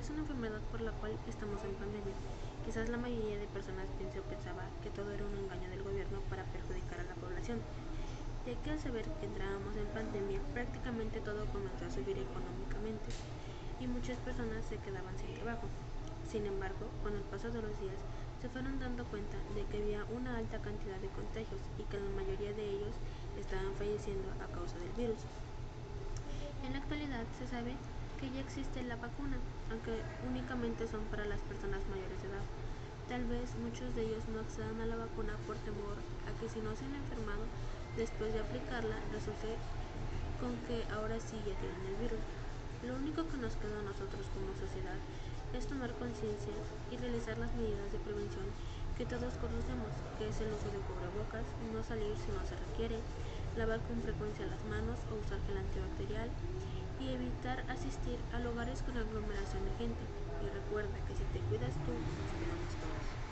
es una enfermedad por la cual estamos en pandemia. Quizás la mayoría de personas pensaba que todo era un engaño del gobierno para perjudicar a la población, ya que al saber que entrábamos en pandemia prácticamente todo comenzó a subir económicamente y muchas personas se quedaban sin trabajo. Sin embargo, con el paso de los días, se fueron dando cuenta de que había una alta cantidad de contagios y que la mayoría de ellos estaban falleciendo a causa del virus. En la actualidad se sabe que ya existe la vacuna, aunque únicamente son para las personas mayores de edad. Tal vez muchos de ellos no accedan a la vacuna por temor a que si no se han enfermado después de aplicarla resulte con que ahora sí ya tienen el virus. Lo único que nos queda a nosotros como sociedad es tomar conciencia y realizar las medidas de prevención que todos conocemos, que es el uso de cubrebocas, no salir si no se requiere, lavar con frecuencia las manos o usar gel antibacterial y evitar asistir a lugares con aglomeración de gente. Y recuerda que si te cuidas tú,